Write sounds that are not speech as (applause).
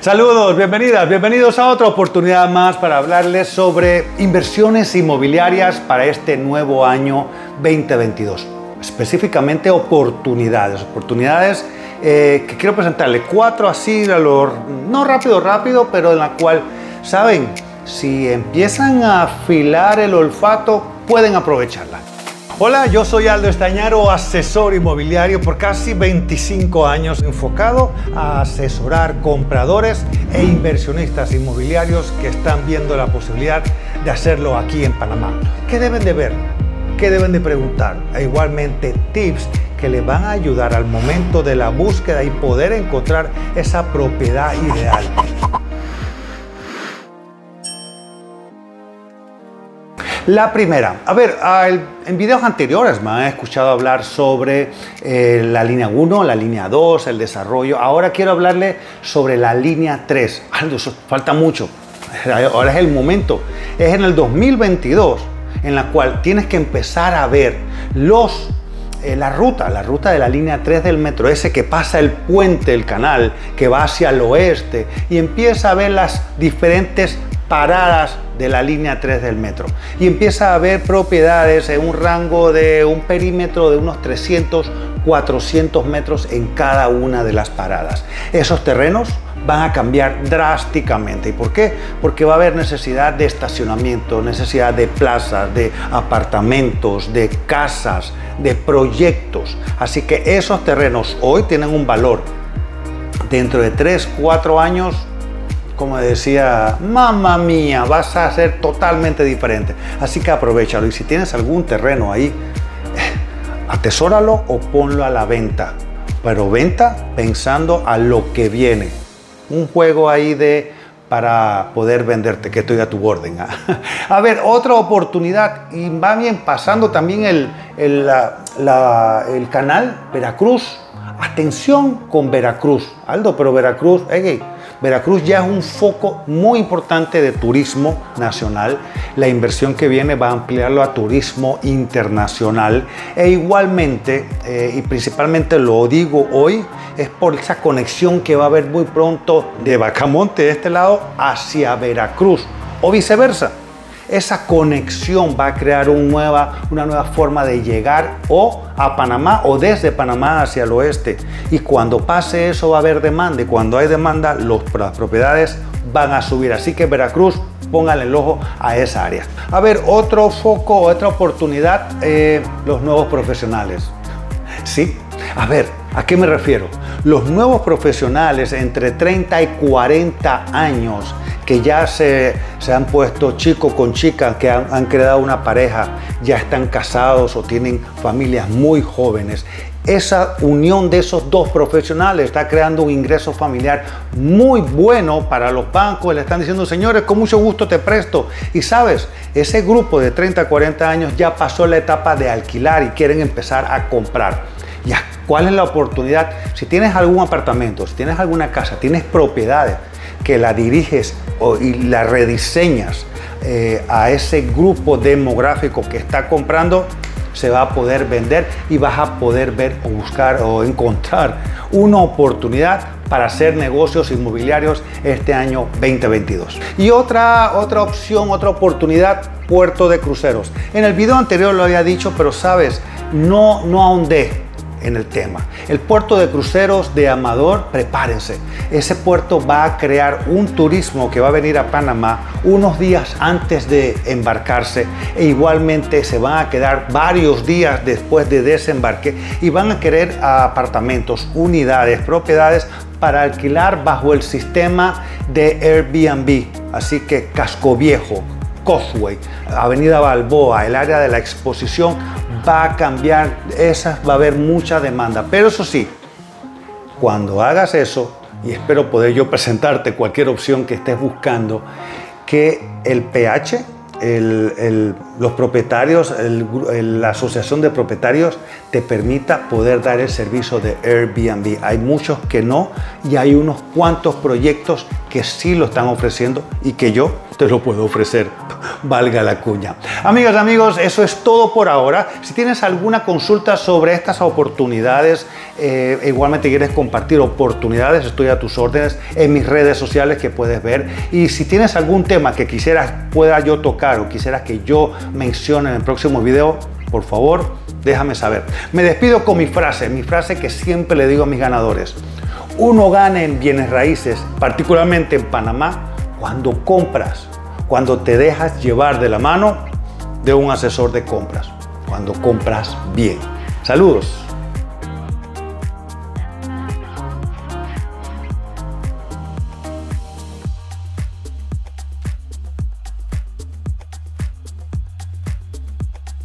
Saludos, bienvenidas, bienvenidos a otra oportunidad más para hablarles sobre inversiones inmobiliarias para este nuevo año 2022. Específicamente oportunidades, oportunidades eh, que quiero presentarles. Cuatro así, no rápido, rápido, pero en la cual, ¿saben? Si empiezan a afilar el olfato, pueden aprovecharla. Hola, yo soy Aldo Estañaro, asesor inmobiliario por casi 25 años, enfocado a asesorar compradores e inversionistas inmobiliarios que están viendo la posibilidad de hacerlo aquí en Panamá. ¿Qué deben de ver? ¿Qué deben de preguntar? E igualmente tips que les van a ayudar al momento de la búsqueda y poder encontrar esa propiedad ideal. La primera, a ver, en videos anteriores me han escuchado hablar sobre eh, la línea 1, la línea 2, el desarrollo. Ahora quiero hablarle sobre la línea 3. Aldo, falta mucho. (laughs) Ahora es el momento. Es en el 2022 en la cual tienes que empezar a ver los eh, la ruta, la ruta de la línea 3 del metro, ese que pasa el puente, el canal, que va hacia el oeste y empieza a ver las diferentes paradas de la línea 3 del metro y empieza a ver propiedades en un rango de un perímetro de unos 300, 400 metros en cada una de las paradas. Esos terrenos van a cambiar drásticamente. ¿Y por qué? Porque va a haber necesidad de estacionamiento, necesidad de plazas, de apartamentos, de casas, de proyectos. Así que esos terrenos hoy tienen un valor. Dentro de 3, 4 años como decía, mamá mía, vas a ser totalmente diferente. Así que aprovechalo y si tienes algún terreno ahí, (laughs) atesóralo o ponlo a la venta. Pero venta pensando a lo que viene. Un juego ahí de para poder venderte, que estoy a tu orden. (laughs) a ver, otra oportunidad, y va bien pasando también el, el, canal Veracruz. Atención con Veracruz. Aldo, pero Veracruz, hey, Veracruz ya es un foco muy importante de turismo nacional. La inversión que viene va a ampliarlo a turismo internacional. E igualmente, eh, y principalmente lo digo hoy, es por esa conexión que va a haber muy pronto de Bacamonte de este lado hacia Veracruz o viceversa esa conexión va a crear una nueva forma de llegar o a Panamá o desde Panamá hacia el oeste. Y cuando pase eso va a haber demanda y cuando hay demanda las propiedades van a subir. Así que Veracruz, póngale el ojo a esa área. A ver, otro foco, otra oportunidad, eh, los nuevos profesionales. Sí, a ver, ¿a qué me refiero? Los nuevos profesionales entre 30 y 40 años que ya se, han puesto chico con chica, que han, creado una pareja, ya están casados o tienen familias muy jóvenes esa unión de esos dos profesionales está creando un ingreso familiar muy bueno para los bancos. Le están diciendo, señores, con mucho gusto te presto. Y sabes, ese grupo de 30, 40 años ya pasó la etapa de alquilar y quieren empezar a comprar. ¿Cuál es la oportunidad? Si tienes algún apartamento, si tienes alguna casa, tienes propiedades, que la diriges y la rediseñas eh, a ese grupo demográfico que está comprando, se va a poder vender y vas a poder ver o buscar o encontrar una oportunidad para hacer negocios inmobiliarios este año 2022. Y otra, otra opción, otra oportunidad, puerto de cruceros. En el video anterior lo había dicho, pero sabes, no, no ahondé en el tema. El puerto de cruceros de Amador, prepárense. Ese puerto va a crear un turismo que va a venir a Panamá unos días antes de embarcarse e igualmente se van a quedar varios días después de desembarque y van a querer apartamentos, unidades, propiedades para alquilar bajo el sistema de Airbnb. Así que Casco Viejo, Causeway, Avenida Balboa, el área de la exposición va a cambiar, esa va a haber mucha demanda. Pero eso sí, cuando hagas eso, y espero poder yo presentarte cualquier opción que estés buscando, que el PH, los propietarios, la asociación de propietarios te permita poder dar el servicio de Airbnb. Hay muchos que no y hay unos cuantos proyectos que sí lo están ofreciendo y que yo te lo puedo ofrecer, valga la cuña. Amigas, amigos, eso es todo por ahora. Si tienes alguna consulta sobre estas oportunidades, eh, igualmente quieres compartir oportunidades, estoy a tus órdenes en mis redes sociales que puedes ver. Y si tienes algún tema que quisieras pueda yo tocar o quisieras que yo mencione en el próximo video, por favor, déjame saber. Me despido con mi frase, mi frase que siempre le digo a mis ganadores. Uno gana en bienes raíces, particularmente en Panamá, cuando compras, cuando te dejas llevar de la mano de un asesor de compras, cuando compras bien. Saludos.